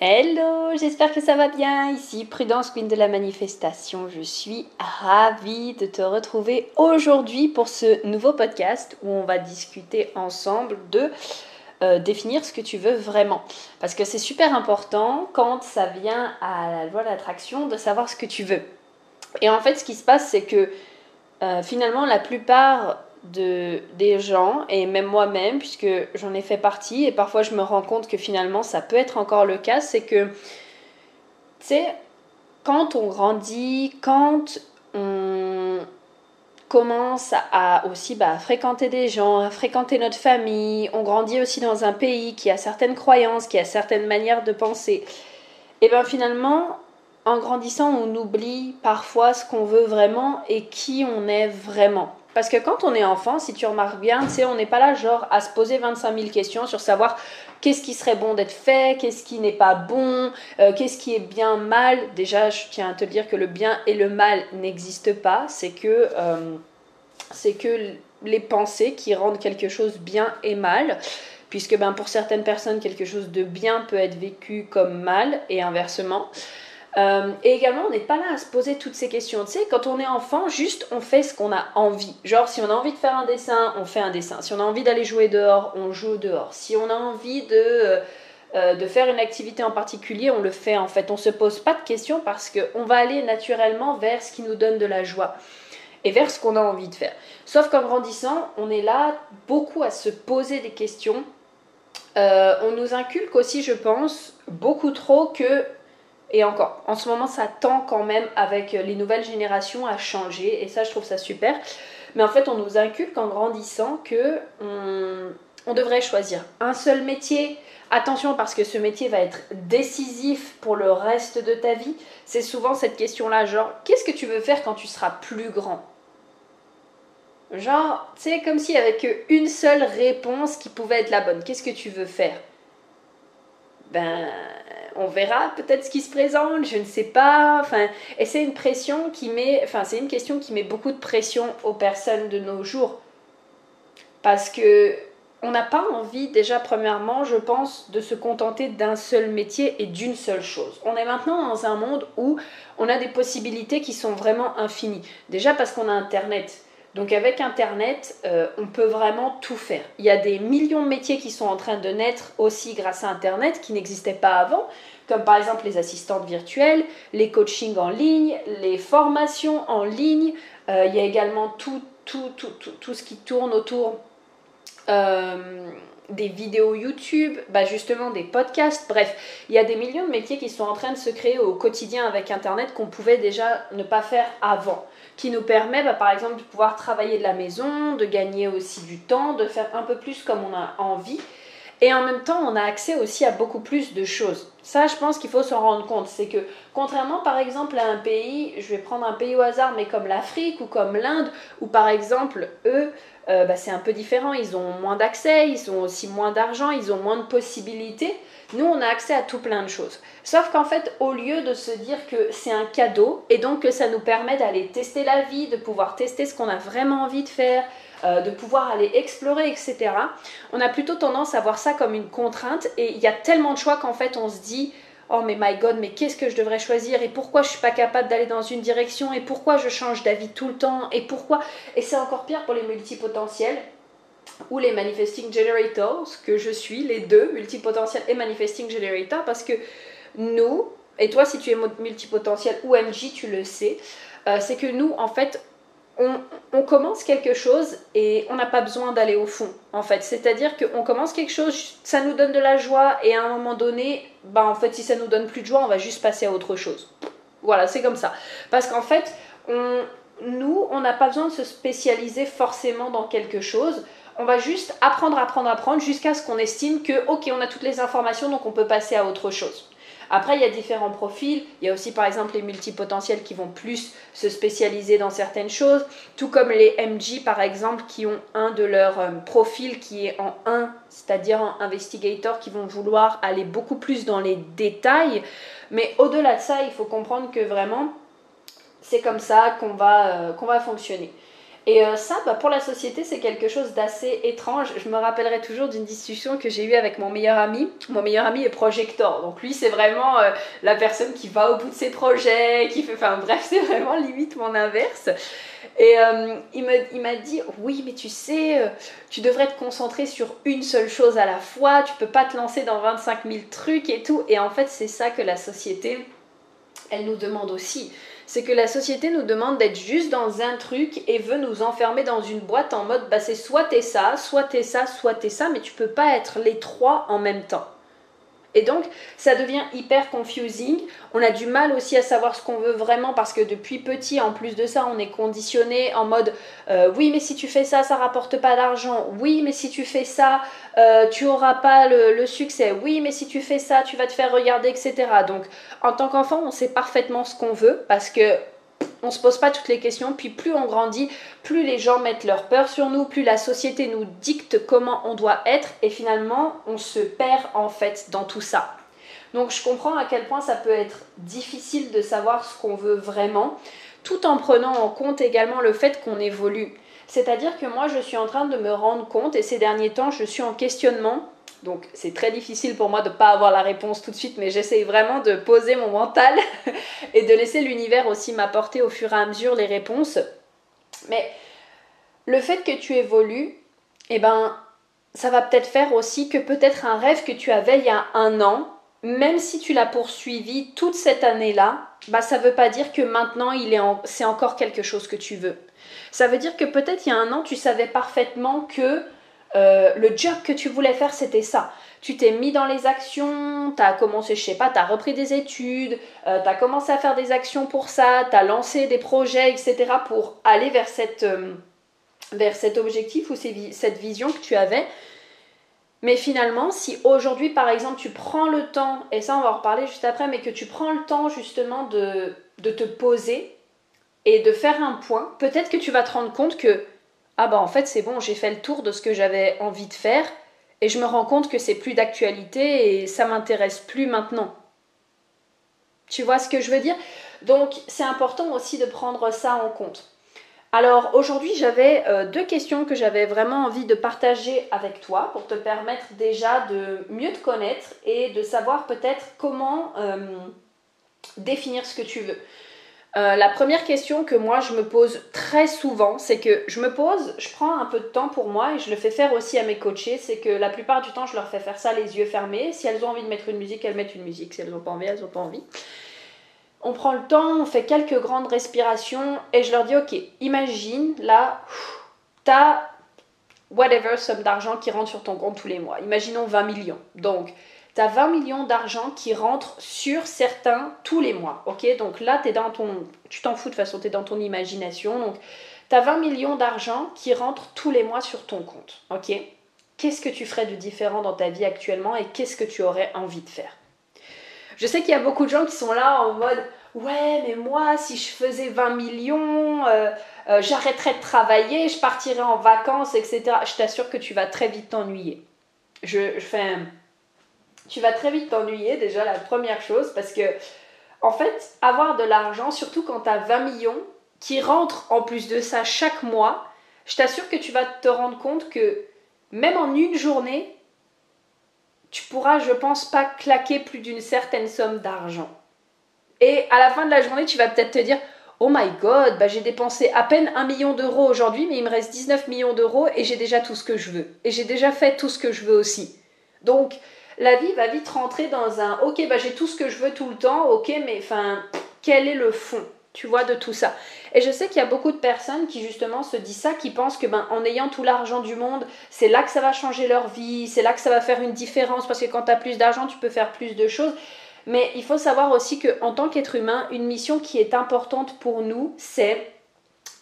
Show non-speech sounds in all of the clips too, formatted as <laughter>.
Hello, j'espère que ça va bien. Ici Prudence Queen de la manifestation. Je suis ravie de te retrouver aujourd'hui pour ce nouveau podcast où on va discuter ensemble de euh, définir ce que tu veux vraiment. Parce que c'est super important quand ça vient à la loi de l'attraction de savoir ce que tu veux. Et en fait, ce qui se passe, c'est que euh, finalement, la plupart de, des gens, et même moi-même, puisque j'en ai fait partie, et parfois je me rends compte que finalement ça peut être encore le cas, c'est que, tu sais, quand on grandit, quand on commence à aussi bah, fréquenter des gens, à fréquenter notre famille, on grandit aussi dans un pays qui a certaines croyances, qui a certaines manières de penser, et bien finalement, en grandissant, on oublie parfois ce qu'on veut vraiment et qui on est vraiment. Parce que quand on est enfant, si tu remarques bien, tu sais, on n'est pas là genre à se poser 25 000 questions sur savoir qu'est-ce qui serait bon d'être fait, qu'est-ce qui n'est pas bon, euh, qu'est-ce qui est bien, mal. Déjà, je tiens à te dire que le bien et le mal n'existent pas. C'est que, euh, que les pensées qui rendent quelque chose bien et mal puisque ben, pour certaines personnes, quelque chose de bien peut être vécu comme mal et inversement. Euh, et également, on n'est pas là à se poser toutes ces questions. Tu sais, quand on est enfant, juste on fait ce qu'on a envie. Genre, si on a envie de faire un dessin, on fait un dessin. Si on a envie d'aller jouer dehors, on joue dehors. Si on a envie de, euh, euh, de faire une activité en particulier, on le fait en fait. On se pose pas de questions parce qu'on va aller naturellement vers ce qui nous donne de la joie et vers ce qu'on a envie de faire. Sauf qu'en grandissant, on est là beaucoup à se poser des questions. on nous inculque aussi, je pense, beaucoup trop que et encore, en ce moment, ça tend quand même avec les nouvelles générations à changer. Et ça, je trouve ça super. Mais en fait, on nous inculque en grandissant que on, devrait choisir un seul métier. Attention, parce que ce métier va être décisif pour le reste de ta vie. C'est souvent cette question-là, genre, qu'est-ce que tu veux faire quand tu seras plus grand? Genre, c'est comme s'il n'y avait qu'une seule réponse qui pouvait être la bonne. Qu'est-ce que tu veux faire? Ben, on verra peut-être ce qui se présente, je ne sais pas. Enfin, et c'est une pression qui met, enfin, c'est une question qui met beaucoup de pression aux personnes de nos jours. Parce que on n'a pas envie, déjà, premièrement, je pense, de se contenter d'un seul métier et d'une seule chose. On est maintenant dans un monde où on a des possibilités qui sont vraiment infinies. Déjà parce qu'on a Internet. Donc avec Internet, euh, on peut vraiment tout faire. Il y a des millions de métiers qui sont en train de naître aussi grâce à Internet qui n'existaient pas avant, comme par exemple les assistantes virtuelles, les coachings en ligne, les formations en ligne. Euh, il y a également tout, tout, tout, tout, ce qui tourne autour euh, des vidéos YouTube, bah justement des podcasts, bref, il y a des millions de métiers qui sont en train de se créer au quotidien avec Internet qu'on pouvait déjà ne pas faire avant qui nous permet bah, par exemple de pouvoir travailler de la maison, de gagner aussi du temps, de faire un peu plus comme on a envie. Et en même temps, on a accès aussi à beaucoup plus de choses. Ça, je pense qu'il faut s'en rendre compte. C'est que, contrairement par exemple à un pays, je vais prendre un pays au hasard, mais comme l'Afrique ou comme l'Inde, où par exemple, eux, euh, bah, c'est un peu différent. Ils ont moins d'accès, ils ont aussi moins d'argent, ils ont moins de possibilités. Nous, on a accès à tout plein de choses. Sauf qu'en fait, au lieu de se dire que c'est un cadeau et donc que ça nous permet d'aller tester la vie, de pouvoir tester ce qu'on a vraiment envie de faire, euh, de pouvoir aller explorer, etc., on a plutôt tendance à voir ça comme une contrainte et il y a tellement de choix qu'en fait, on se dit oh mais my god, mais qu'est-ce que je devrais choisir? Et pourquoi je suis pas capable d'aller dans une direction? Et pourquoi je change d'avis tout le temps? Et pourquoi? Et c'est encore pire pour les multipotentiels ou les manifesting generators, que je suis, les deux, multipotentiel et manifesting generator, parce que nous, et toi si tu es multipotentiel ou MJ, tu le sais, euh, c'est que nous, en fait, on, commence quelque chose et on n'a pas besoin d'aller au fond, en fait. C'est-à-dire qu'on commence quelque chose, ça nous donne de la joie et à un moment donné, bah, en fait, si ça nous donne plus de joie, on va juste passer à autre chose. Voilà, c'est comme ça. Parce qu'en fait, nous, on n'a pas besoin de se spécialiser forcément dans quelque chose on va juste apprendre, apprendre, apprendre jusqu'à ce qu'on estime que, ok, on a toutes les informations, donc on peut passer à autre chose. Après, il y a différents profils. Il y a aussi, par exemple, les multipotentiels qui vont plus se spécialiser dans certaines choses, tout comme les MG, par exemple, qui ont un de leurs euh, profils qui est en 1, c'est-à-dire en investigator, qui vont vouloir aller beaucoup plus dans les détails. Mais au-delà de ça, il faut comprendre que vraiment, c'est comme ça qu'on va, euh, qu'on va fonctionner. Et euh, ça, bah, pour la société, c'est quelque chose d'assez étrange. Je me rappellerai toujours d'une discussion que j'ai eue avec mon meilleur ami. Mon meilleur ami est projecteur, donc lui, c'est vraiment euh, la personne qui va au bout de ses projets, qui fait. Enfin, bref, c'est vraiment limite mon inverse. Et euh, il m'a dit Oui, mais tu sais, tu devrais te concentrer sur une seule chose à la fois, tu peux pas te lancer dans 25 000 trucs et tout. Et en fait, c'est ça que la société, elle nous demande aussi c'est que la société nous demande d'être juste dans un truc et veut nous enfermer dans une boîte en mode bah c'est soit t'es ça, soit t'es ça, soit t'es ça, mais tu peux pas être les trois en même temps. Et donc, ça devient hyper confusing. On a du mal aussi à savoir ce qu'on veut vraiment parce que depuis petit, en plus de ça, on est conditionné en mode euh, oui, mais si tu fais ça, ça rapporte pas d'argent. Oui, mais si tu fais ça, euh, tu auras pas le, succès. Oui, mais si tu fais ça, tu vas te faire regarder, etc. Donc, en tant qu'enfant, on sait parfaitement ce qu'on veut parce que on se pose pas toutes les questions, puis plus on grandit, plus les gens mettent leur peur sur nous, plus la société nous dicte comment on doit être, et finalement, on se perd en fait dans tout ça. Donc je comprends à quel point ça peut être difficile de savoir ce qu'on veut vraiment, tout en prenant en compte également le fait qu'on évolue. C'est-à-dire que moi, je suis en train de me rendre compte, et ces derniers temps, je suis en questionnement donc c'est très difficile pour moi de ne pas avoir la réponse tout de suite, mais j'essaye vraiment de poser mon mental <laughs> et de laisser l'univers aussi m'apporter au fur et à mesure les réponses. Mais le fait que tu évolues, eh ben, ça va peut-être faire aussi que peut-être un rêve que tu avais il y a un an, même si tu l'as poursuivi toute cette année-là, bah ça veut pas dire que maintenant il est c'est encore quelque chose que tu veux. Ça veut dire que peut-être il y a un an tu savais parfaitement que euh, le job que tu voulais faire, c'était ça. Tu t'es mis dans les actions, tu as commencé, je sais pas, tu as repris des études, euh, tu as commencé à faire des actions pour ça, tu as lancé des projets, etc. pour aller vers, cette, euh, vers cet objectif ou cette vision que tu avais. Mais finalement, si aujourd'hui, par exemple, tu prends le temps, et ça on va en reparler juste après, mais que tu prends le temps justement de, de te poser et de faire un point, peut-être que tu vas te rendre compte que ah bah en fait c'est bon, j'ai fait le tour de ce que j'avais envie de faire et je me rends compte que c'est plus d'actualité et ça m'intéresse plus maintenant. Tu vois ce que je veux dire? Donc c'est important aussi de prendre ça en compte. Alors aujourd'hui j'avais euh, deux questions que j'avais vraiment envie de partager avec toi pour te permettre déjà de mieux te connaître et de savoir peut-être comment euh, définir ce que tu veux. Euh, la première question que moi je me pose très souvent, c'est que je me pose, je prends un peu de temps pour moi et je le fais faire aussi à mes coachés, c'est que la plupart du temps je leur fais faire ça les yeux fermés. Si elles ont envie de mettre une musique, elles mettent une musique. Si elles n'ont pas envie, elles n'ont pas envie. On prend le temps, on fait quelques grandes respirations et je leur dis ok, imagine là, t'as whatever somme d'argent qui rentre sur ton compte tous les mois. Imaginons 20 millions. Donc tu as 20 millions d'argent qui rentrent sur certains tous les mois. Ok? Donc là, es dans ton, tu t'en fous de toute façon, tu es dans ton imagination. Donc tu as 20 millions d'argent qui rentrent tous les mois sur ton compte. Ok? Qu'est-ce que tu ferais de différent dans ta vie actuellement et qu'est-ce que tu aurais envie de faire? Je sais qu'il y a beaucoup de gens qui sont là en mode Ouais, mais moi, si je faisais 20 millions, euh, euh, j'arrêterais de travailler, je partirais en vacances, etc. Je t'assure que tu vas très vite t'ennuyer. Je, je fais un tu vas très vite t'ennuyer, déjà la première chose, parce que, en fait, avoir de l'argent, surtout quand tu as 20 millions, qui rentrent en plus de ça chaque mois, je t'assure que tu vas te rendre compte que même en une journée, tu pourras, je pense, pas claquer plus d'une certaine somme d'argent. Et à la fin de la journée, tu vas peut-être te dire Oh my god, bah j'ai dépensé à peine un million d'euros aujourd'hui, mais il me reste 19 millions d'euros et j'ai déjà tout ce que je veux. Et j'ai déjà fait tout ce que je veux aussi. Donc, la vie va vite rentrer dans un ok, bah j'ai tout ce que je veux tout le temps, ok, mais enfin, quel est le fond tu vois, de tout ça? Et je sais qu'il y a beaucoup de personnes qui justement se disent ça, qui pensent que ben, en ayant tout l'argent du monde, c'est là que ça va changer leur vie, c'est là que ça va faire une différence, parce que quand tu as plus d'argent, tu peux faire plus de choses. Mais il faut savoir aussi qu'en tant qu'être humain, une mission qui est importante pour nous, c'est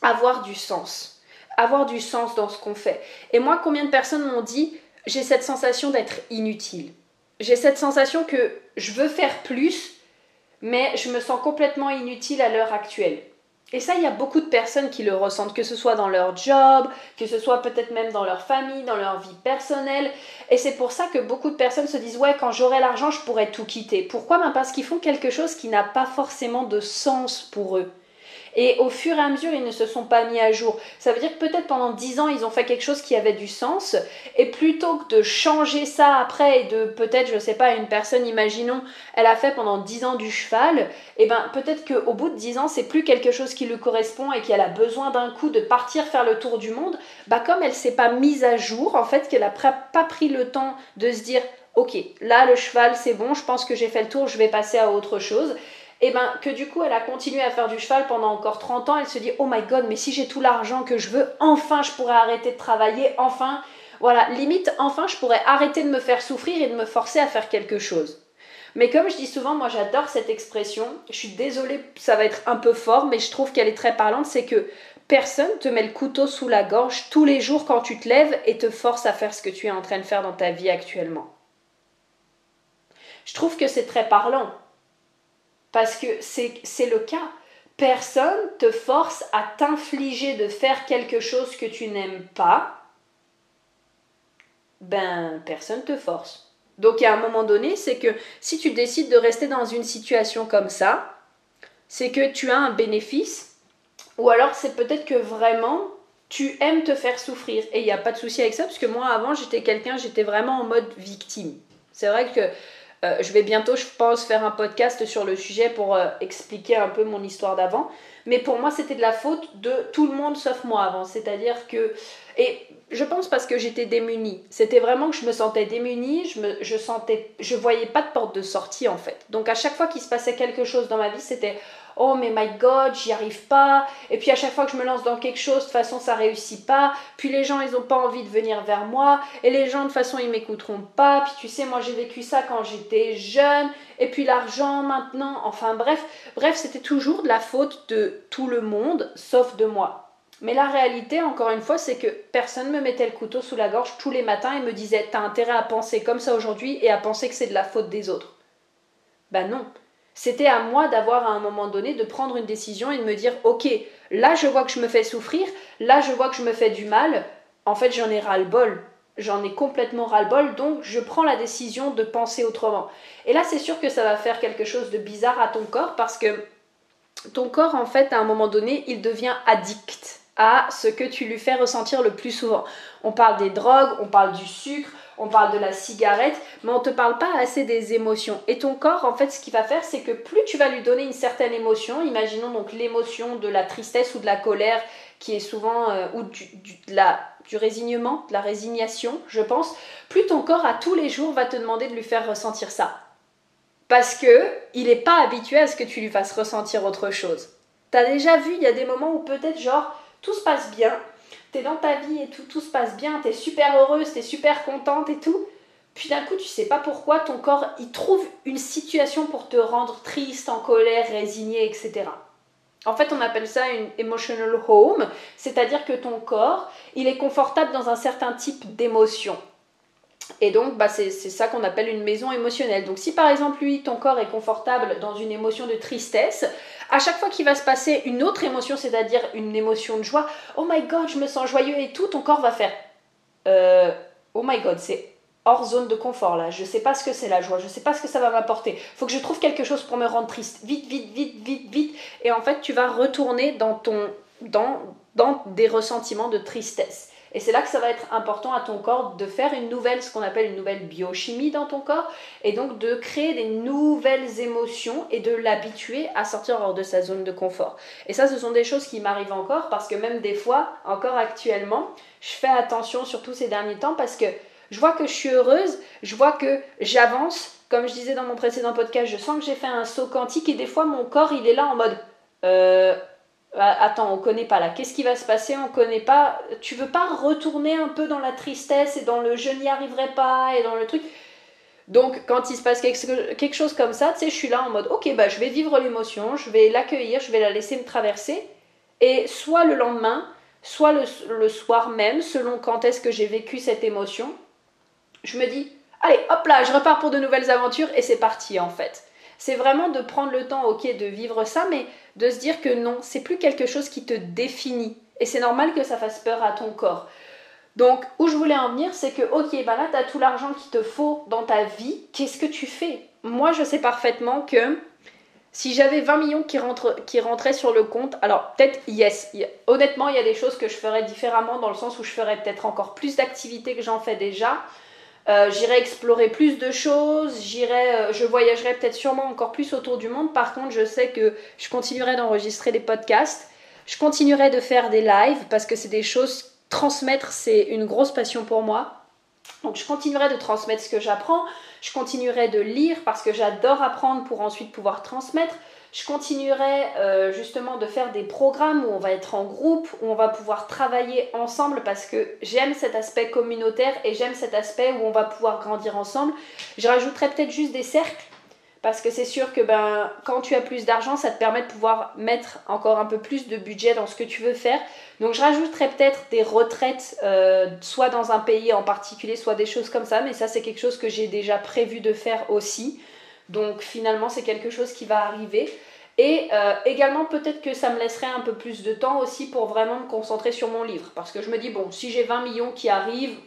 avoir du sens. Avoir du sens dans ce qu'on fait. Et moi, combien de personnes m'ont dit, j'ai cette sensation d'être inutile? J'ai cette sensation que je veux faire plus, mais je me sens complètement inutile à l'heure actuelle. Et ça, il y a beaucoup de personnes qui le ressentent, que ce soit dans leur job, que ce soit peut-être même dans leur famille, dans leur vie personnelle. Et c'est pour ça que beaucoup de personnes se disent, ouais, quand j'aurai l'argent, je pourrais tout quitter. Pourquoi? Ben Parce qu'ils font quelque chose qui n'a pas forcément de sens pour eux. Et au fur et à mesure, ils ne se sont pas mis à jour. Ça veut dire que peut-être pendant 10 ans, ils ont fait quelque chose qui avait du sens. Et plutôt que de changer ça après et de peut-être, je ne sais pas, une personne, imaginons, elle a fait pendant 10 ans du cheval, et eh ben peut-être qu'au bout de 10 ans, c'est plus quelque chose qui lui correspond et qu'elle a besoin d'un coup de partir faire le tour du monde. Bah comme elle s'est pas mise à jour, en fait, qu'elle n'a pas pris le temps de se dire ok, là le cheval c'est bon, je pense que j'ai fait le tour, je vais passer à autre chose. Et eh ben que du coup elle a continué à faire du cheval pendant encore 30 ans, elle se dit oh my god, mais si j'ai tout l'argent que je veux, enfin je pourrais arrêter de travailler, enfin, voilà, limite, enfin je pourrais arrêter de me faire souffrir et de me forcer à faire quelque chose. Mais comme je dis souvent, moi j'adore cette expression, je suis désolée, ça va être un peu fort, mais je trouve qu'elle est très parlante, c'est que personne te met le couteau sous la gorge tous les jours quand tu te lèves et te force à faire ce que tu es en train de faire dans ta vie actuellement. Je trouve que c'est très parlant. Parce que c'est le cas. Personne te force à t'infliger de faire quelque chose que tu n'aimes pas. Ben, personne te force. Donc à un moment donné, c'est que si tu décides de rester dans une situation comme ça, c'est que tu as un bénéfice, ou alors c'est peut-être que vraiment tu aimes te faire souffrir. Et il n'y a pas de souci avec ça, parce que moi avant j'étais quelqu'un, j'étais vraiment en mode victime. C'est vrai que euh, je vais bientôt, je pense, faire un podcast sur le sujet pour euh, expliquer un peu mon histoire d'avant. Mais pour moi, c'était de la faute de tout le monde sauf moi avant. C'est-à-dire que. Et je pense parce que j'étais démunie. C'était vraiment que je me sentais démunie, je, me, je sentais. Je voyais pas de porte de sortie en fait. Donc à chaque fois qu'il se passait quelque chose dans ma vie, c'était oh mais my god, j'y arrive pas. Et puis à chaque fois que je me lance dans quelque chose, de toute façon ça réussit pas. Puis les gens ils ont pas envie de venir vers moi. Et les gens de toute façon ils m'écouteront pas. Puis tu sais, moi j'ai vécu ça quand j'étais jeune. Et puis l'argent maintenant. Enfin bref, bref, c'était toujours de la faute de tout le monde sauf de moi. Mais la réalité, encore une fois, c'est que personne me mettait le couteau sous la gorge tous les matins et me disait T'as intérêt à penser comme ça aujourd'hui et à penser que c'est de la faute des autres. Ben non. C'était à moi d'avoir à un moment donné de prendre une décision et de me dire ok, là je vois que je me fais souffrir, là je vois que je me fais du mal, en fait j'en ai ras-le-bol. J'en ai complètement ras-le-bol, donc je prends la décision de penser autrement. Et là, c'est sûr que ça va faire quelque chose de bizarre à ton corps parce que ton corps, en fait, à un moment donné, il devient addict à ce que tu lui fais ressentir le plus souvent. On parle des drogues, on parle du sucre, on parle de la cigarette, mais on ne te parle pas assez des émotions. Et ton corps, en fait, ce qu'il va faire, c'est que plus tu vas lui donner une certaine émotion, imaginons donc l'émotion de la tristesse ou de la colère, qui est souvent, euh, ou du, la, du résignement, de la résignation, je pense, plus ton corps à tous les jours va te demander de lui faire ressentir ça. Parce que il n'est pas habitué à ce que tu lui fasses ressentir autre chose. T'as déjà vu, il y a des moments où peut-être genre tout se passe bien, t'es dans ta vie et tout, tout se passe bien, t'es super heureuse, t'es super contente et tout. Puis d'un coup, tu sais pas pourquoi ton corps il trouve une situation pour te rendre triste, en colère, résigné, etc. En fait, on appelle ça une emotional home, c'est-à-dire que ton corps, il est confortable dans un certain type d'émotion. Et donc, bah, c'est ça qu'on appelle une maison émotionnelle. Donc, si par exemple, lui, ton corps est confortable dans une émotion de tristesse, à chaque fois qu'il va se passer une autre émotion, c'est-à-dire une émotion de joie, oh my god, je me sens joyeux et tout, ton corps va faire euh, oh my god, c'est hors zone de confort là, je sais pas ce que c'est la joie, je sais pas ce que ça va m'apporter. Faut que je trouve quelque chose pour me rendre triste. Vite, vite, vite, vite, vite. Et en fait, tu vas retourner dans ton dans dans des ressentiments de tristesse. Et c'est là que ça va être important à ton corps de faire une nouvelle, ce qu'on appelle une nouvelle biochimie dans ton corps, et donc de créer des nouvelles émotions et de l'habituer à sortir hors de sa zone de confort. Et ça, ce sont des choses qui m'arrivent encore parce que même des fois, encore actuellement, je fais attention surtout ces derniers temps parce que je vois que je suis heureuse, je vois que j'avance. Comme je disais dans mon précédent podcast, je sens que j'ai fait un saut quantique et des fois mon corps il est là en mode euh, attends, on connaît pas là. Qu'est-ce qui va se passer? On connaît pas. Tu veux pas retourner un peu dans la tristesse et dans le je n'y arriverai pas et dans le truc? Donc quand il se passe quelque chose comme ça, tu sais, je suis là en mode ok, bah je vais vivre l'émotion, je vais l'accueillir, je vais la laisser me traverser. Et soit le lendemain, soit le, le soir même, selon quand est-ce que j'ai vécu cette émotion, je me dis allez, hop là, je repars pour de nouvelles aventures et c'est parti en fait. C'est vraiment de prendre le temps, ok, de vivre ça, mais de se dire que non, c'est plus quelque chose qui te définit. Et c'est normal que ça fasse peur à ton corps. Donc, où je voulais en venir, c'est que, ok, bah là, tu as tout l'argent qu'il te faut dans ta vie, qu'est-ce que tu fais? Moi, je sais parfaitement que Si j'avais 20 millions qui, qui rentraient sur le compte, alors peut-être yes. Honnêtement, il y a des choses que je ferais différemment dans le sens où je ferais peut-être encore plus d'activités que j'en fais déjà. Euh, j'irai explorer plus de choses, j'irai, euh, je voyagerai peut-être sûrement encore plus autour du monde. Par contre, je sais que je continuerai d'enregistrer des podcasts, je continuerai de faire des lives parce que c'est des choses transmettre, c'est une grosse passion pour moi. Donc je continuerai de transmettre ce que j'apprends, je continuerai de lire parce que j'adore apprendre pour ensuite pouvoir transmettre. Je continuerai euh, justement de faire des programmes où on va être en groupe, où on va pouvoir travailler ensemble parce que j'aime cet aspect communautaire et j'aime cet aspect où on va pouvoir grandir ensemble. Je rajouterai peut-être juste des cercles parce que c'est sûr que ben, quand tu as plus d'argent, ça te permet de pouvoir mettre encore un peu plus de budget dans ce que tu veux faire. Donc je rajouterai peut-être des retraites, euh, soit dans un pays en particulier, soit des choses comme ça, mais ça c'est quelque chose que j'ai déjà prévu de faire aussi. Donc finalement, c'est quelque chose qui va arriver. Et euh, également, peut-être que ça me laisserait un peu plus de temps aussi pour vraiment me concentrer sur mon livre. Parce que je me dis, bon, si j'ai 20 millions qui arrivent,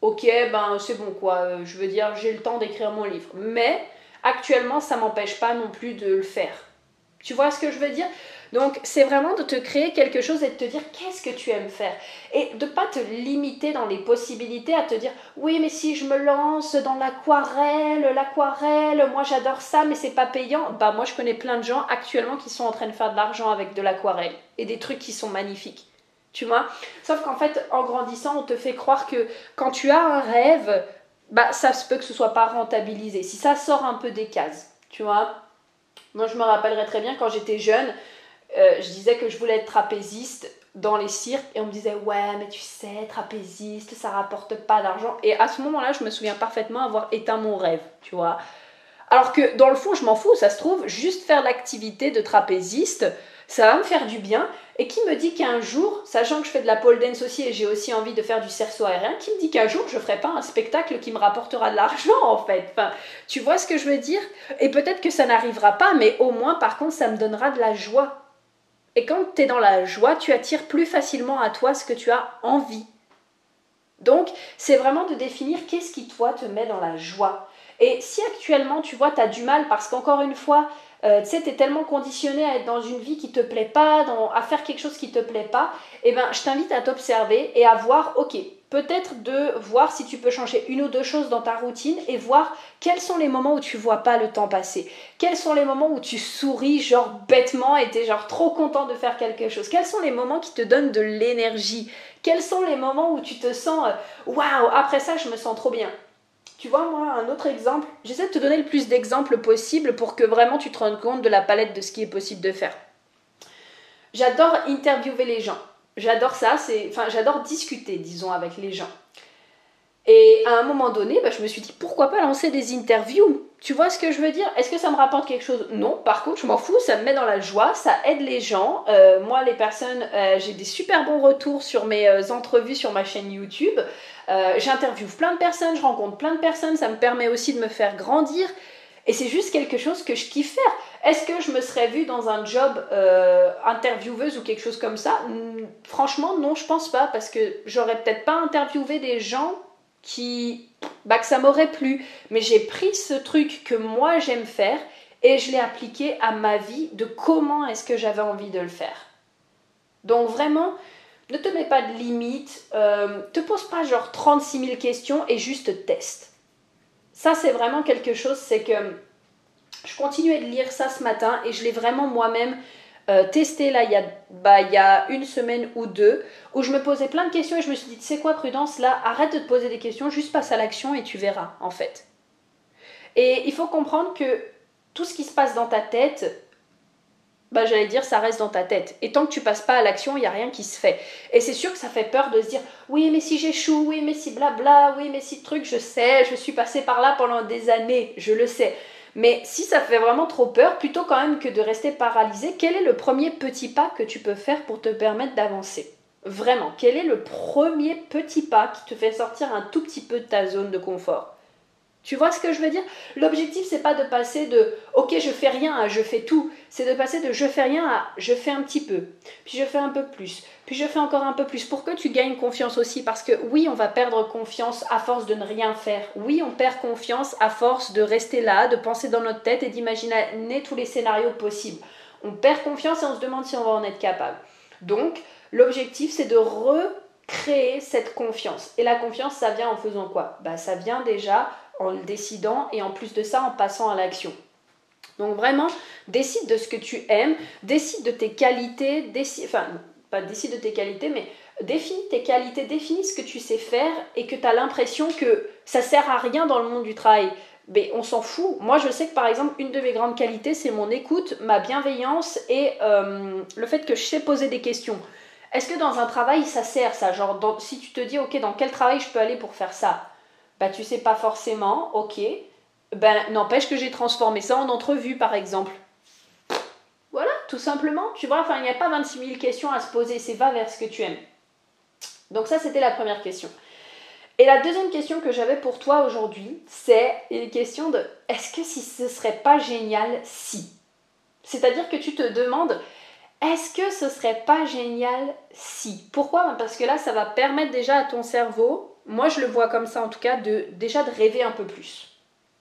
ok, ben c'est bon quoi. Euh, je veux dire, j'ai le temps d'écrire mon livre. Mais actuellement, ça m'empêche pas non plus de le faire. Tu vois ce que je veux dire? Donc c'est vraiment de te créer quelque chose et de te dire qu'est-ce que tu aimes faire? Et de ne pas te limiter dans les possibilités à te dire oui mais si je me lance dans l'aquarelle, l'aquarelle, moi j'adore ça mais c'est pas payant. Bah moi je connais plein de gens actuellement qui sont en train de faire de l'argent avec de l'aquarelle et des trucs qui sont magnifiques. Tu vois? Sauf qu'en fait en grandissant on te fait croire que quand tu as un rêve, bah ça se peut que ce soit pas rentabilisé. Si ça sort un peu des cases, tu vois? Moi, je me rappellerai très bien quand j'étais jeune, euh, je disais que je voulais être trapéziste dans les cirques et on me disait ouais mais tu sais trapéziste ça rapporte pas d'argent. Et à ce moment-là je me souviens parfaitement avoir éteint mon rêve tu vois. Alors que dans le fond je m'en fous ça se trouve juste faire l'activité de trapéziste ça va me faire du bien. Et qui me dit qu'un jour sachant que je fais de la pole dance aussi et j'ai aussi envie de faire du cerceau aérien qui me dit qu'un jour je ferai pas un spectacle qui me rapportera de l'argent en fait? Enfin tu vois ce que je veux dire? Et peut-être que ça n'arrivera pas mais au moins par contre ça me donnera de la joie et quand tu es dans la joie, tu attires plus facilement à toi ce que tu as envie. Donc, c'est vraiment de définir qu'est-ce qui, toi, te met dans la joie. Et si actuellement, tu vois, tu as du mal parce qu'encore une fois, euh, tu sais, tu es tellement conditionné à être dans une vie qui te plaît pas, à faire quelque chose qui te plaît pas, eh ben, je t'invite à t'observer et à voir, ok, peut-être de voir si tu peux changer une ou deux choses dans ta routine et voir quels sont les moments où tu vois pas le temps passer. Quels sont les moments où tu souris genre bêtement et es genre trop content de faire quelque chose. Quels sont les moments qui te donnent de l'énergie? Quels sont les moments où tu te sens euh, waouh, après ça je me sens trop bien? Tu vois, moi, un autre exemple, j'essaie de te donner le plus d'exemples possible pour que vraiment tu te rendes compte de la palette de ce qui est possible de faire. J'adore interviewer les gens j'adore ça, c'est, enfin, j'adore discuter, disons, avec les gens. Et à un moment donné, bah, je me suis dit pourquoi pas lancer des interviews? Tu vois ce que je veux dire? Est-ce que ça me rapporte quelque chose? Non, par contre, je m'en fous, ça me met dans la joie, ça aide les gens. Euh, moi, les personnes, euh, j'ai des super bons retours sur mes euh, entrevues sur ma chaîne YouTube. J'interviewe plein de personnes, je rencontre plein de personnes, ça me permet aussi de me faire grandir. Et c'est juste quelque chose que je kiffe faire. Est-ce que je me serais vue dans un job euh, intervieweuse ou quelque chose comme ça? Franchement, non, je pense pas, parce que j'aurais peut-être pas interviewé des gens qui. Bah, que ça m'aurait plu. Mais j'ai pris ce truc que moi j'aime faire et je l'ai appliqué à ma vie de comment est-ce que j'avais envie de le faire. Donc vraiment, ne te mets pas de limite, euh, te pose pas genre 36 000 questions et juste teste. Ça, c'est vraiment quelque chose, c'est que je continuais de lire ça ce matin et je l'ai vraiment moi-même euh, testé là il y, a, bah, il y a une semaine ou deux où je me posais plein de questions et je me suis dit, tu sais quoi, prudence, là, arrête de te poser des questions, juste passe à l'action et tu verras, en fait. Et il faut comprendre que tout ce qui se passe dans ta tête, bah, j'allais dire, ça reste dans ta tête. Et tant que tu passes pas à l'action, il n'y a rien qui se fait. Et c'est sûr que ça fait peur de se dire, oui, mais si j'échoue, oui, mais si blabla, oui, mais si truc, je sais, je suis passé par là pendant des années, je le sais. Mais si ça fait vraiment trop peur, plutôt quand même que de rester paralysé, quel est le premier petit pas que tu peux faire pour te permettre d'avancer? Vraiment, quel est le premier petit pas qui te fait sortir un tout petit peu de ta zone de confort? Tu vois ce que je veux dire? L'objectif, c'est pas de passer de OK, je fais rien à je fais tout. C'est de passer de je fais rien à je fais un petit peu. Puis je fais un peu plus. Puis je fais encore un peu plus. Pour que tu gagnes confiance aussi. Parce que oui, on va perdre confiance à force de ne rien faire. Oui, on perd confiance à force de rester là, de penser dans notre tête et d'imaginer tous les scénarios possibles. On perd confiance et on se demande si on va en être capable. Donc, l'objectif, c'est de recréer cette confiance. Et la confiance, ça vient en faisant quoi? Bah, Ça vient déjà en le décidant et en plus de ça en passant à l'action. Donc vraiment, décide de ce que tu aimes, décide de tes qualités, décide, enfin pas décide de tes qualités, mais définis tes qualités, définis ce que tu sais faire et que tu as l'impression que ça sert à rien dans le monde du travail. Mais on s'en fout. Moi, je sais que par exemple, une de mes grandes qualités, c'est mon écoute, ma bienveillance et euh, le fait que je sais poser des questions. Est-ce que dans un travail, ça sert ça? Genre, si tu te dis, ok, dans quel travail je peux aller pour faire ça? Bah, tu sais pas forcément, ok. Ben, n'empêche que j'ai transformé ça en entrevue, par exemple. Voilà, tout simplement. Tu vois, enfin, il n'y a pas 26 000 questions à se poser, c'est va vers ce que tu aimes. Donc ça, c'était la première question. Et la deuxième question que j'avais pour toi aujourd'hui, c'est une question de est-ce que si ce serait pas génial si? C'est-à-dire que tu te demandes est-ce que ce serait pas génial si? Pourquoi? Ben, Parce que là, ça va permettre déjà à ton cerveau moi je le vois comme ça en tout cas, de, déjà de rêver un peu plus.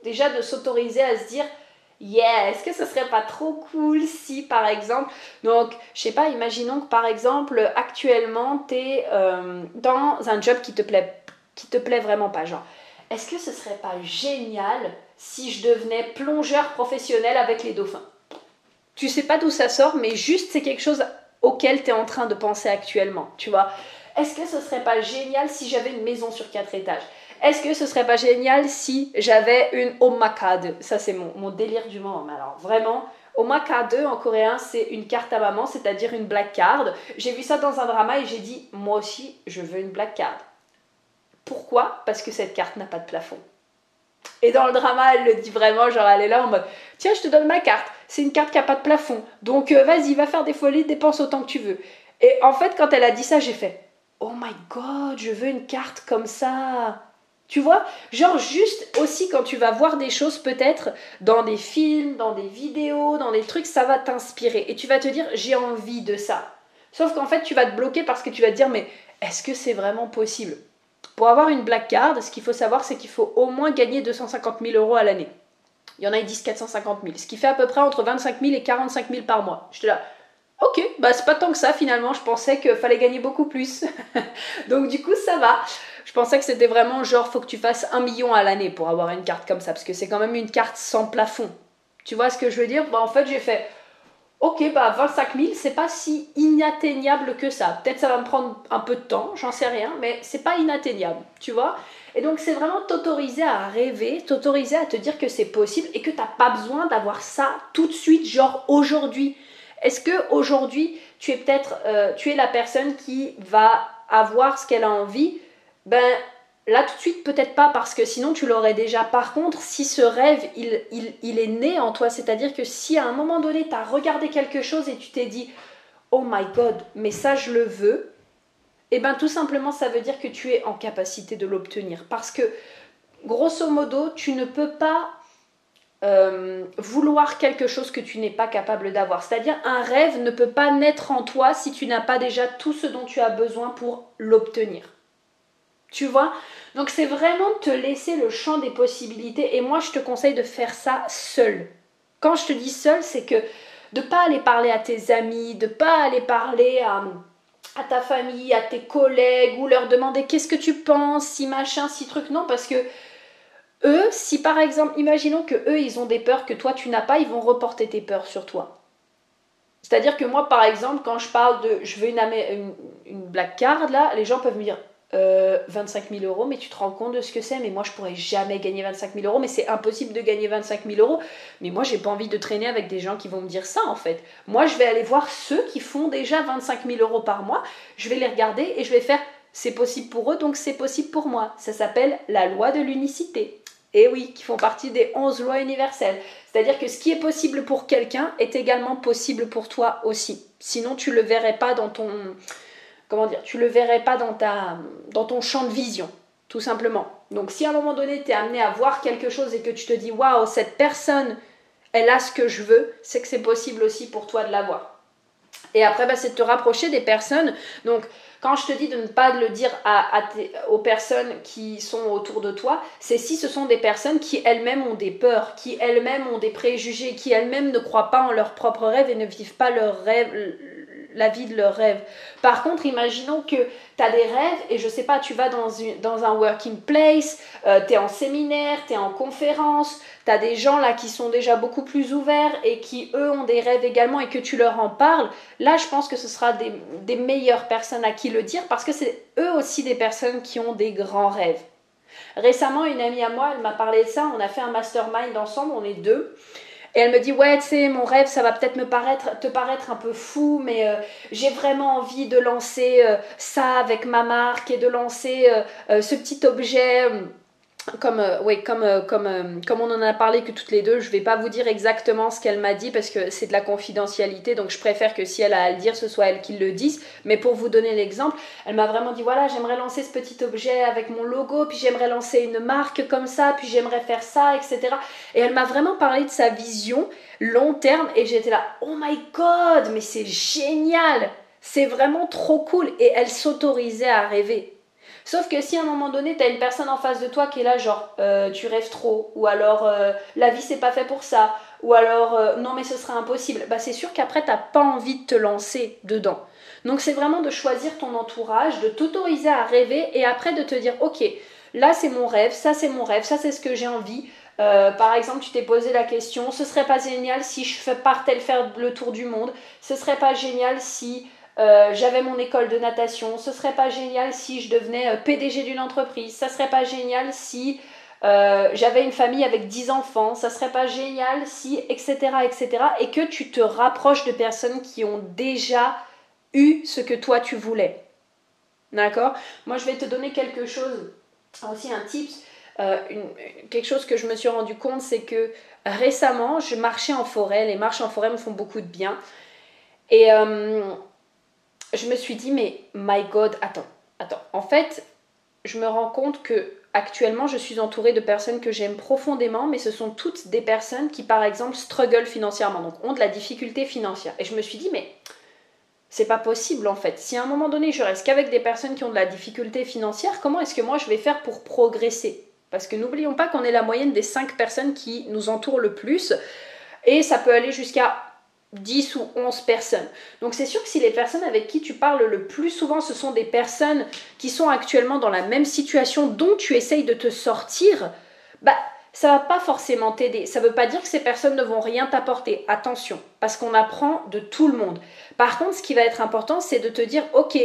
Déjà de s'autoriser à se dire Yeah, est-ce que ce serait pas trop cool si par exemple, donc je sais pas, imaginons que par exemple actuellement tu es euh, dans un job qui te plaît, qui te plaît vraiment pas, genre, est-ce que ce serait pas génial si je devenais plongeur professionnel avec les dauphins? Tu sais pas d'où ça sort, mais juste c'est quelque chose auquel tu es en train de penser actuellement, tu vois. Est-ce que ce serait pas génial si j'avais une maison sur quatre étages? Est-ce que ce serait pas génial si j'avais une omakade Ça, c'est mon, délire du moment. Mais alors, vraiment, omakade en coréen, c'est une carte à maman, c'est-à-dire une black card. J'ai vu ça dans un drama et j'ai dit, moi aussi, je veux une black card. Pourquoi? Parce que cette carte n'a pas de plafond. Et dans le drama, elle le dit vraiment, genre elle est là en mode Tiens, je te donne ma carte, c'est une carte qui n'a pas de plafond. Donc euh, vas-y, va faire des folies, dépense autant que tu veux. Et en fait, quand elle a dit ça, j'ai fait Oh my god, je veux une carte comme ça. Tu vois Genre juste aussi quand tu vas voir des choses peut-être dans des films, dans des vidéos, dans des trucs, ça va t'inspirer. Et tu vas te dire, j'ai envie de ça. Sauf qu'en fait, tu vas te bloquer parce que tu vas te dire, mais est-ce que c'est vraiment possible? Pour avoir une black card, ce qu'il faut savoir, c'est qu'il faut au moins gagner 250 000 euros à l'année. Il y en a qui disent 450 000, ce qui fait à peu près entre 25 000 et 45 000 par mois. Je te là, Ok, bah c'est pas tant que ça finalement, je pensais qu'il fallait gagner beaucoup plus. <laughs> Donc du coup ça va. Je pensais que c'était vraiment genre faut que tu fasses un million à l'année pour avoir une carte comme ça, parce que c'est quand même une carte sans plafond. Tu vois ce que je veux dire? Bah en fait j'ai fait ok bah 25 000 c'est pas si inatteignable que ça. Peut-être ça va me prendre un peu de temps, j'en sais rien, mais c'est pas inatteignable, tu vois? Et donc c'est vraiment t'autoriser à rêver, t'autoriser à te dire que c'est possible et que t'as pas besoin d'avoir ça tout de suite, genre aujourd'hui. Est-ce que aujourd'hui tu es peut-être euh, tu es la personne qui va avoir ce qu'elle a envie? Ben là tout de suite peut-être pas parce que sinon tu l'aurais déjà. Par contre, si ce rêve il, est né en toi, c'est-à-dire que si à un moment donné tu as regardé quelque chose et tu t'es dit oh my god, mais ça je le veux, et eh ben tout simplement ça veut dire que tu es en capacité de l'obtenir parce que grosso modo, tu ne peux pas euh, vouloir quelque chose que tu n'es pas capable d'avoir. C'est-à-dire un rêve ne peut pas naître en toi si tu n'as pas déjà tout ce dont tu as besoin pour l'obtenir. Tu vois? Donc c'est vraiment te laisser le champ des possibilités et moi je te conseille de faire ça seul. Quand je te dis seul, c'est que de pas aller parler à tes amis, de pas aller parler à, à ta famille, à tes collègues ou leur demander qu'est-ce que tu penses, si machin, si truc, non, parce que eux, si par exemple, imaginons que eux, ils ont des peurs que toi, tu n'as pas, ils vont reporter tes peurs sur toi. C'est-à-dire que moi, par exemple, quand je parle de je veux une, black card, là, les gens peuvent me dire euh, 25 000 euros, mais tu te rends compte de ce que c'est, mais moi, je pourrais jamais gagner 25 000 euros, mais c'est impossible de gagner 25 000 euros. Mais moi, j'ai pas envie de traîner avec des gens qui vont me dire ça, en fait. Moi, je vais aller voir ceux qui font déjà 25 000 euros par mois, je vais les regarder et je vais faire c'est possible pour eux, donc c'est possible pour moi. Ça s'appelle la loi de l'unicité. Et oui, qui font partie des 11 lois universelles. C'est-à-dire que ce qui est possible pour quelqu'un est également possible pour toi aussi. Sinon, tu le verrais pas dans ton comment dire, tu le verrais pas dans ta dans ton champ de vision, tout simplement. Donc si à un moment donné, tu es amené à voir quelque chose et que tu te dis, waouh, cette personne, elle a ce que je veux, c'est que c'est possible aussi pour toi de l'avoir. Et après, bah, c'est de te rapprocher des personnes. Donc, quand je te dis de ne pas le dire aux personnes qui sont autour de toi, c'est si ce sont des personnes qui elles-mêmes ont des peurs, qui elles-mêmes ont des préjugés, qui elles-mêmes ne croient pas en leurs propres rêves et ne vivent pas leurs rêves, la vie de leurs rêves. Par contre, imaginons que tu as des rêves et je sais pas, tu vas dans, un working place, euh, tu es en séminaire, tu es en conférence, tu as des gens là qui sont déjà beaucoup plus ouverts et qui eux ont des rêves également et que tu leur en parles. Là, je pense que ce sera des meilleures personnes à qui le dire parce que c'est eux aussi des personnes qui ont des grands rêves. Récemment, une amie à moi, elle m'a parlé de ça, on a fait un mastermind ensemble, on est deux. Et elle me dit ouais tu sais mon rêve ça va peut-être me paraître te paraître un peu fou mais euh, j'ai vraiment envie de lancer euh, ça avec ma marque et de lancer euh, ce petit objet comme, euh, comme, euh, comme, euh, comme on en a parlé que toutes les deux, je vais pas vous dire exactement ce qu'elle m'a dit parce que c'est de la confidentialité, donc je préfère que si elle a à le dire, ce soit elle qui le dise. Mais pour vous donner l'exemple, elle m'a vraiment dit voilà, j'aimerais lancer ce petit objet avec mon logo, puis j'aimerais lancer une marque comme ça, puis j'aimerais faire ça, etc. Et elle m'a vraiment parlé de sa vision long terme et j'étais là, oh my god, mais c'est génial, c'est vraiment trop cool. Et elle s'autorisait à rêver. Sauf que si à un moment donné, tu as une personne en face de toi qui est là, genre, euh, tu rêves trop, ou alors euh, la vie c'est pas fait pour ça, ou alors euh, non mais ce serait impossible, bah c'est sûr qu'après t'as pas envie de te lancer dedans. Donc c'est vraiment de choisir ton entourage, de t'autoriser à rêver et après de te dire, ok, là c'est mon rêve, ça c'est mon rêve, ça c'est ce que j'ai envie. par exemple, tu t'es posé la question, ce serait pas génial si je partais faire le tour du monde, ce serait pas génial si euh, j'avais mon école de natation, ce serait pas génial si je devenais euh, PDG d'une entreprise, ça serait pas génial si euh, j'avais une famille avec 10 enfants, ça serait pas génial si, etc., etc., et que tu te rapproches de personnes qui ont déjà eu ce que toi tu voulais. D'accord? Moi, je vais te donner quelque chose, aussi un tips. quelque chose que je me suis rendu compte, c'est que récemment, je marchais en forêt. Les marches en forêt me font beaucoup de bien. Et je me suis dit, mais my God, attends, attends. En fait, je me rends compte que actuellement, je suis entourée de personnes que j'aime profondément, mais ce sont toutes des personnes qui, par exemple, struggle financièrement, donc ont de la difficulté financière. Et je me suis dit, mais c'est pas possible en fait. Si à un moment donné, je reste qu'avec des personnes qui ont de la difficulté financière, comment est-ce que moi je vais faire pour progresser? Parce que n'oublions pas qu'on est la moyenne des 5 personnes qui nous entourent le plus. Et ça peut aller jusqu'à 10 ou 11 personnes. Donc c'est sûr que si les personnes avec qui tu parles le plus souvent, ce sont des personnes qui sont actuellement dans la même situation dont tu essayes de te sortir, bah ça va pas forcément t'aider. Ça veut pas dire que ces personnes ne vont rien t'apporter. Attention, parce qu'on apprend de tout le monde. Par contre, ce qui va être important, c'est de te dire, ok,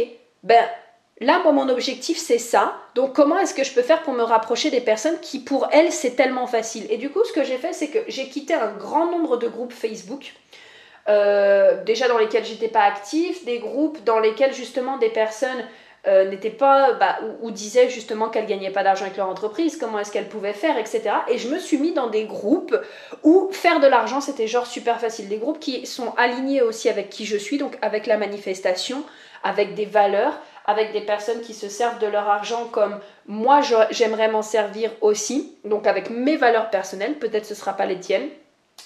ben là, moi, mon objectif, c'est ça. Donc, comment est-ce que je peux faire pour me rapprocher des personnes qui, pour elles, c'est tellement facile? Et du coup, ce que j'ai fait, c'est que j'ai quitté un grand nombre de groupes Facebook euh, déjà dans lesquels j'étais pas active, des groupes dans lesquels justement des personnes euh, n'étaient pas, bah, ou, disaient justement qu'elles gagnaient pas d'argent avec leur entreprise, comment est-ce qu'elles pouvaient faire, etc. Et je me suis mis dans des groupes où faire de l'argent c'était genre super facile. Des groupes qui sont alignés aussi avec qui je suis, donc avec la manifestation, avec des valeurs, avec des personnes qui se servent de leur argent comme moi j'aimerais m'en servir aussi, donc avec mes valeurs personnelles, peut-être ce sera pas les tiennes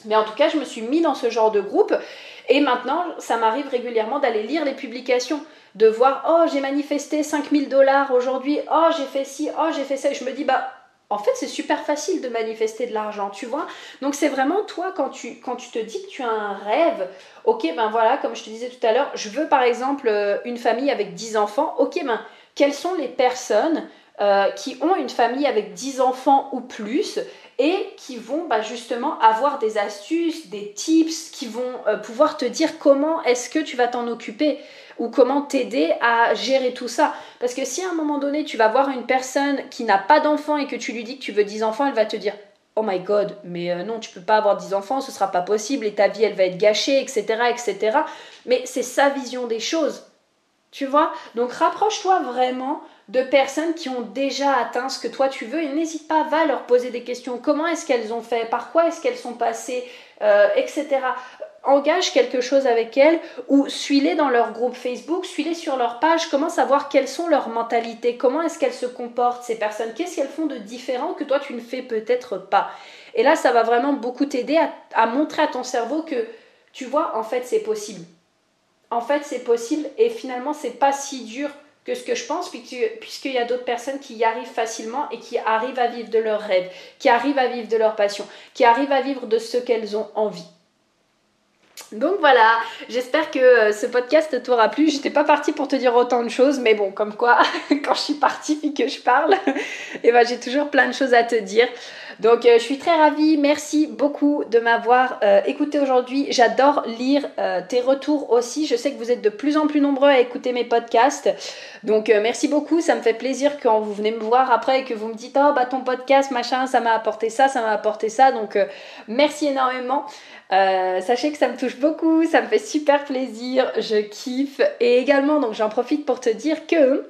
mais en tout cas, je me suis mis dans ce genre de groupe et maintenant, ça m'arrive régulièrement d'aller lire les publications, de voir oh, j'ai manifesté 5000 dollars aujourd'hui, oh, j'ai fait ci, oh, j'ai fait ça. Et je me dis bah en fait, c'est super facile de manifester de l'argent, tu vois. Donc c'est vraiment toi quand tu quand tu te dis que tu as un rêve, OK, ben voilà, comme je te disais tout à l'heure, je veux par exemple euh, une famille avec 10 enfants. OK, ben quelles sont les personnes euh, qui ont une famille avec 10 enfants ou plus et qui vont bah, justement avoir des astuces, des tips, qui vont euh, pouvoir te dire comment est-ce que tu vas t'en occuper ou comment t'aider à gérer tout ça. Parce que si à un moment donné tu vas voir une personne qui n'a pas d'enfants et que tu lui dis que tu veux 10 enfants, elle va te dire Oh my god, mais euh, non, tu peux pas avoir 10 enfants, ce sera pas possible et ta vie elle va être gâchée, etc. etc. Mais c'est sa vision des choses. Tu vois? Donc rapproche-toi vraiment de personnes qui ont déjà atteint ce que toi tu veux et n'hésite pas, va leur poser des questions. Comment est-ce qu'elles ont fait? Par quoi est-ce qu'elles sont passées? Euh, Etc. engage quelque chose avec elles ou suis-les dans leur groupe Facebook, suis-les sur leur page, comment savoir quelles sont leurs mentalités, comment est-ce qu'elles se comportent ces personnes, qu'est-ce qu'elles font de différent que toi tu ne fais peut-être pas? Et là, ça va vraiment beaucoup t'aider à, montrer à ton cerveau que tu vois, en fait, c'est possible. En fait, c'est possible et finalement, c'est pas si dur que ce que je pense, puisqu'il y a d'autres personnes qui y arrivent facilement et qui arrivent à vivre de leurs rêves, qui arrivent à vivre de leur passion, qui arrivent à vivre de ce qu'elles ont envie. Donc voilà, j'espère que euh, ce podcast t'aura plu. J'étais pas partie pour te dire autant de choses, mais bon, comme quoi, <laughs> quand je suis partie et que je parle, <laughs> eh ben, j'ai toujours plein de choses à te dire. Donc euh, je suis très ravie, merci beaucoup de m'avoir euh, écouté aujourd'hui. J'adore lire tes retours aussi. Je sais que vous êtes de plus en plus nombreux à écouter mes podcasts. Donc merci beaucoup, ça me fait plaisir quand vous venez me voir après et que vous me dites "Oh bah ton podcast machin, ça m'a apporté ça, ça m'a apporté ça." Donc merci énormément. Euh, sachez que ça me touche beaucoup, ça me fait super plaisir, je kiffe. Et également, donc j'en profite pour te dire que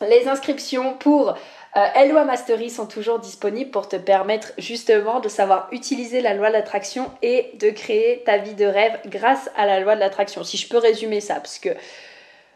les inscriptions pour euh, Mastery sont toujours disponibles pour te permettre justement de savoir utiliser la loi de l'attraction et de créer ta vie de rêve grâce à la loi de l'attraction. Si je peux résumer ça, parce que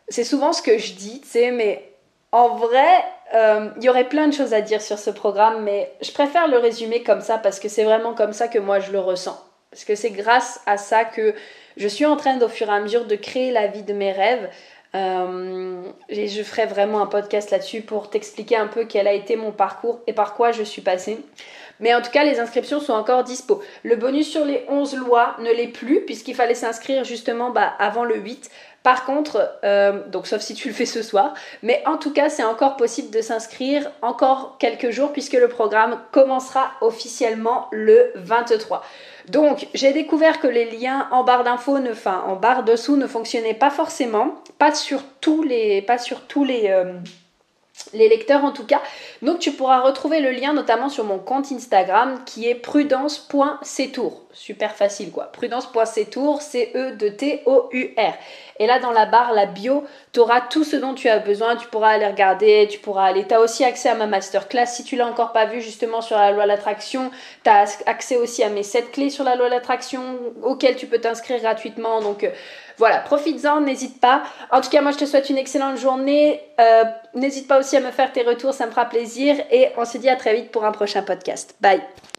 c'est souvent ce que je dis, tu sais, mais en vrai, euh, il y aurait plein de choses à dire sur ce programme, mais je préfère le résumer comme ça parce que c'est vraiment comme ça que moi je le ressens. Parce que c'est grâce à ça que je suis en train au fur et à mesure de créer la vie de mes rêves. Euh, je ferai vraiment un podcast là-dessus pour t'expliquer un peu quel a été mon parcours et par quoi je suis passée. Mais en tout cas, les inscriptions sont encore dispo. Le bonus sur les 11 lois ne l'est plus puisqu'il fallait s'inscrire justement bah, avant le 8. Par contre, euh, donc sauf si tu le fais ce soir, mais en tout cas, c'est encore possible de s'inscrire encore quelques jours puisque le programme commencera officiellement le 23. Donc, j'ai découvert que les liens en barre d'infos, enfin en barre dessous, ne fonctionnaient pas forcément, pas sur tous les, euh, les lecteurs en tout cas. Donc tu pourras retrouver le lien notamment sur mon compte Instagram qui est prudence.ctour. Super facile quoi. Prudence.ctour, C-E-T-O-U-R. Et là dans la barre, la bio, tu auras tout ce dont tu as besoin. Tu pourras aller regarder, tu pourras aller. Tu as aussi accès à ma masterclass. Si tu l'as encore pas vu justement sur la loi de l'attraction, tu as accès aussi à mes 7 clés sur la loi de l'attraction auxquelles tu peux t'inscrire gratuitement. Donc euh, voilà, profites-en, n'hésite pas. En tout cas, moi je te souhaite une excellente journée. Euh, n'hésite pas aussi à me faire tes retours, ça me fera plaisir. Et on se dit à très vite pour un prochain podcast. Bye